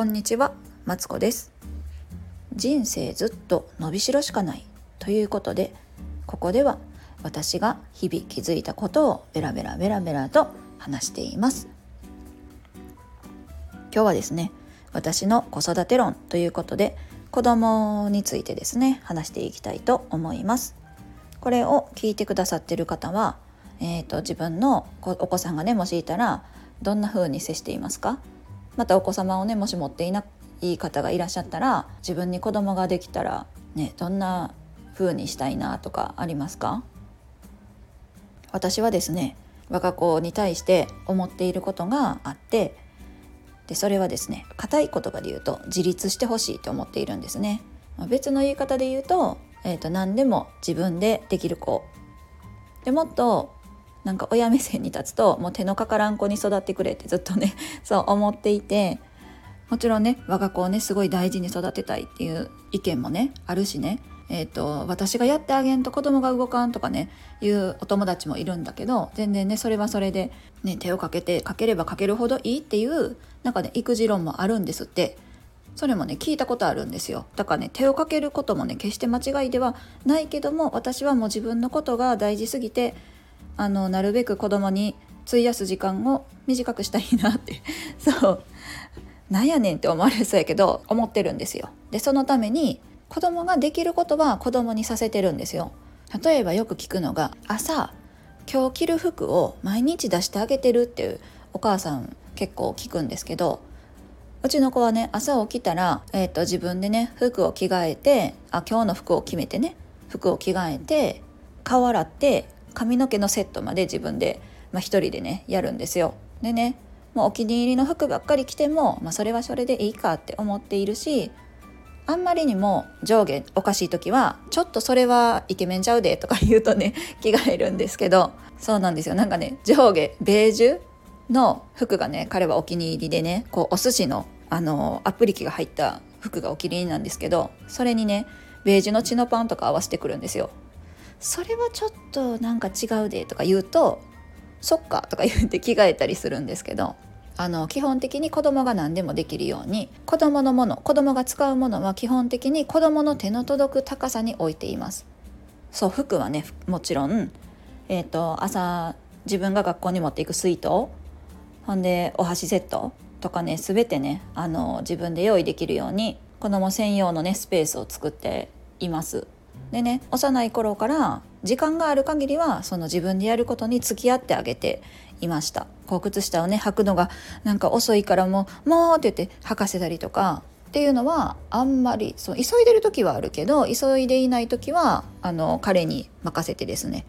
こんにちは、マツコです。人生ずっと伸びしろしかないということでここでは私が日々気づいたことをベラベラベラベラと話しています。今日はですね私の子育て論ということで子供についてですね話していきたいと思います。これを聞いてくださってる方はえーと、自分のお子さんがねもしいたらどんな風に接していますか？またお子様をねもし持っていない方がいらっしゃったら自分に子供ができたらねどんな風にしたいなとかありますか？私はですね我が子に対して思っていることがあってでそれはですね硬い言葉で言うと自立してほしいと思っているんですね。別の言い方で言うと,、えーと、何でも自分でできる子。でもっとなんか親目線に立つともう手のかからん子に育ってくれってずっとね そう思っていてもちろんね我が子をねすごい大事に育てたいっていう意見もねあるしね。えーと、私がやってあげんと子供が動かんとかねいうお友達もいるんだけど全然ねそれはそれで、ね、手をかけてかければかけるほどいいっていうなんかね育児論もあるんですって。それもね聞いたことあるんですよ。だからね手をかけることもね決して間違いではないけども私はもう自分のことが大事すぎてあのなるべく子供に費やす時間を短くしたいなって そうなんやねんって思われそうやけど思ってるんですよ。でそのために子供ができることは子供にさせてるんですよ。例えばよく聞くのが朝今日着る服を毎日出してあげてるっていうお母さん結構聞くんですけどうちの子はね朝起きたら、えーと、自分でね服を着替えてあ今日の服を決めてね服を着替えて顔洗って髪の毛のセットまで自分で、まあ、一人でねやるんですよ。でねもうお気に入りの服ばっかり着ても、まあ、それはそれでいいかって思っているしあんまりにも上下おかしい時はちょっとそれはイケメンちゃうでとか言うとね着替えるんですけどそうなんですよなんかね上下ベージュの服がね彼はお気に入りでねこうお寿司のあのアプリ機が入った服がお気に入りなんですけどそれにねベージュのチノパンとか合わせてくるんですよそれはちょっとなんか違うでとか言うとそっかとか言って着替えたりするんですけどあの基本的に子供が何でもできるように子供のもの子供が使うものは基本的に子供の手の届く高さに置いています。そう服はねもちろん、えーと、朝自分が学校に持っていく水筒ほんでお箸セットとかね全てねあの自分で用意できるように子供専用のねスペースを作っています。でね幼い頃から時間がある限りはその自分でやることに付き合ってあげていました。こう靴下をね履くのがなんか遅いからもう「もう」って言って履かせたりとかっていうのはあんまりそう急いでる時はあるけど急いでいない時はあの彼に任せてですね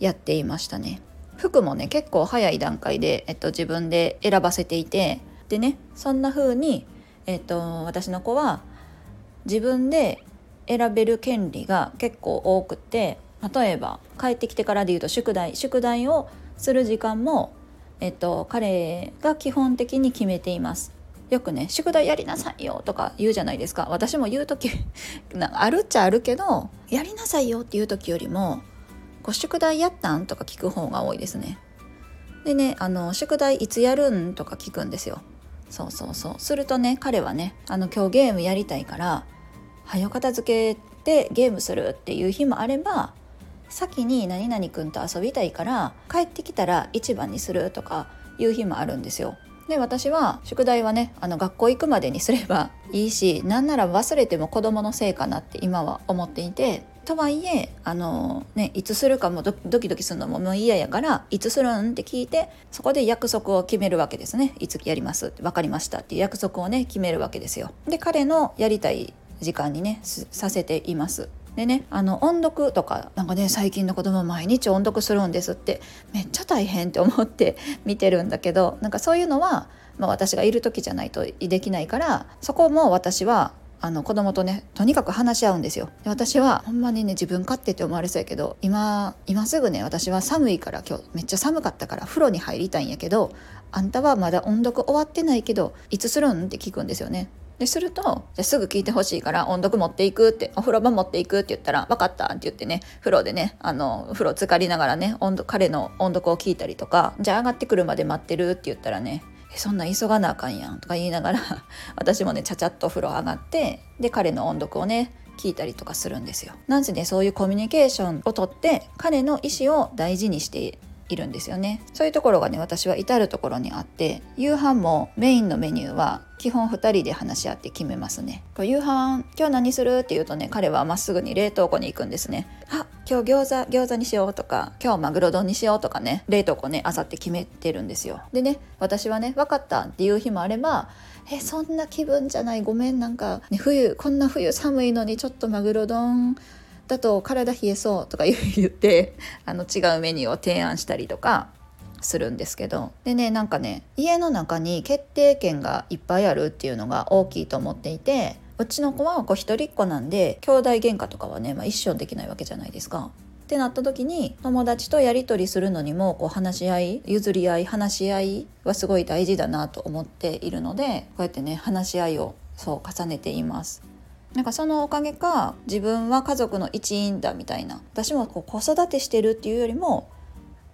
やっていましたね。服もね結構早い段階で、えっと、自分で選ばせていてでねそんな風にえっと私の子は自分で選べる権利が結構多くて例えば帰ってきてからで言うと宿題宿題をする時間も、えっと、彼が基本的に決めています。よくね「宿題やりなさいよ」とか言うじゃないですか私も言う時 あるっちゃあるけど「やりなさいよ」っていう時よりも「こう宿題やったん?」とか聞く方が多いですね。でねあの「宿題いつやるん?」とか聞くんですよ。そうそうそうするとね彼はねあの今日ゲームやりたいから早片付けてゲームするっていう日もあれば先に何々くんと遊びたいから帰ってきたら一番にするとかいう日もあるんですよ。で私は宿題はねあの学校行くまでにすれば いいしなんなら忘れても子どものせいかなって今は思っていてとはいえあの、ね、いつするかもドキドキするのももう嫌やからいつするんって聞いてそこで約束を決めるわけですねいつやりますって分かりましたっていう約束をね決めるわけですよ。で彼のやりたい時間にねさせています。でねあの音読とかなんかね最近の子供毎日音読するんですってめっちゃ大変って思って 見てるんだけどなんかそういうのは、まあ、私がいる時じゃないとできないからそこも私はあの子供とねとにかく話し合うんですよ。で私はほんまにね自分勝手って思われそうやけど今今すぐね私は寒いから今日めっちゃ寒かったから風呂に入りたいんやけどあんたはまだ音読終わってないけどいつするんって聞くんですよねでするとじゃすぐ聞いてほしいから音読持っていくってお風呂場持っていくって言ったら分かったって言ってね風呂でねあの風呂浸かりながらね音彼の音読を聞いたりとかじゃあ上がってくるまで待ってるって言ったらねそんな急がなあかんやんとか言いながら 私もねちゃちゃっと風呂上がってで彼の音読をね聞いたりとかするんですよ。なんせねそういうコミュニケーションをとって彼の意思を大事にしているんですよね。そういうところがね私は至る所にあって夕飯もメインのメニューは基本2人で話し合って決めますね。夕飯今日何するって言うとね彼はまっすぐに冷凍庫に行くんですね。あ今日餃子餃子にしようとか今日マグロ丼にしようとかね冷凍庫ねあさって決めてるんですよ。でね私はね分かったっていう日もあればえそんな気分じゃないごめんなんか、ね、冬こんな冬寒いのにちょっとマグロ丼だと体冷えそうとか言って あの違うメニューを提案したりとかするんですけどでねなんかね家の中に決定権がいっぱいあるっていうのが大きいと思っていてうちの子はこう一人っ子なんで兄弟喧嘩とかはね、まあ、一生できないわけじゃないですか。ってなった時に友達とやり取りするのにもこう話し合い譲り合い話し合いはすごい大事だなと思っているのでこうやってね話し合いをそう重ねています。なんかそのおかげか自分は家族の一員だみたいな私もこう子育てしてるっていうよりも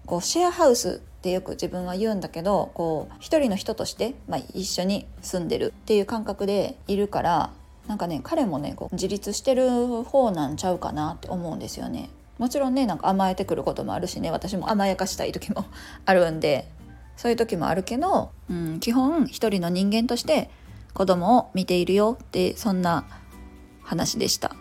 こうシェアハウスってよく自分は言うんだけどこう一人の人として、まあ、一緒に住んでるっていう感覚でいるからなんかね彼もねこう自立してる方なんちゃうかなって思うんですよね。もちろんねなんか甘えてくることもあるしね私も甘やかしたい時も あるんでそういう時もあるけど、うん、基本一人の人間として子供を見ているよってそんな話でした。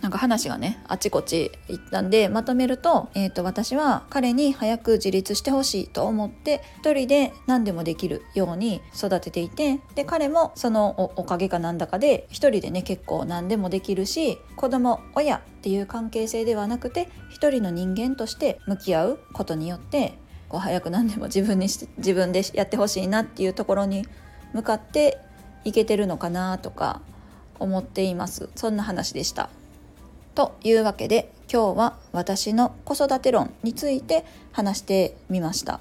なんか話がねあちこち行ったんでまとめると,、えーと、私は彼に早く自立してほしいと思って一人で何でもできるように育てていてで彼もそのおかげかなんだかで一人でね結構何でもできるし子供親っていう関係性ではなくて一人の人間として向き合うことによってこう早く何でも自分にして自分でやってほしいなっていうところに向かっていけてるのかなとか思っています。そんな話でした。というわけで今日は私の子育て論について話してみました。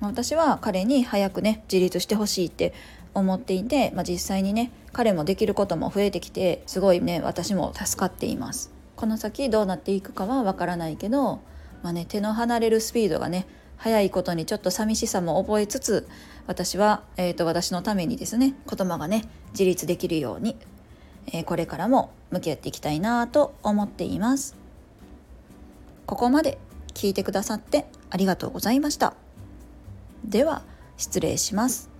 私は彼に早くね自立してほしいって思っていて、まあ、実際にね彼もできることも増えてきてすごいね私も助かっています。この先どうなっていくかはわからないけど、まあね、手の離れるスピードがね早いことにちょっと寂しさも覚えつつ私は、えーと私のためにですね子供がね自立できるようにえこれからも向き合っていきたいなと思っています。ここまで聞いてくださってありがとうございました。では失礼します。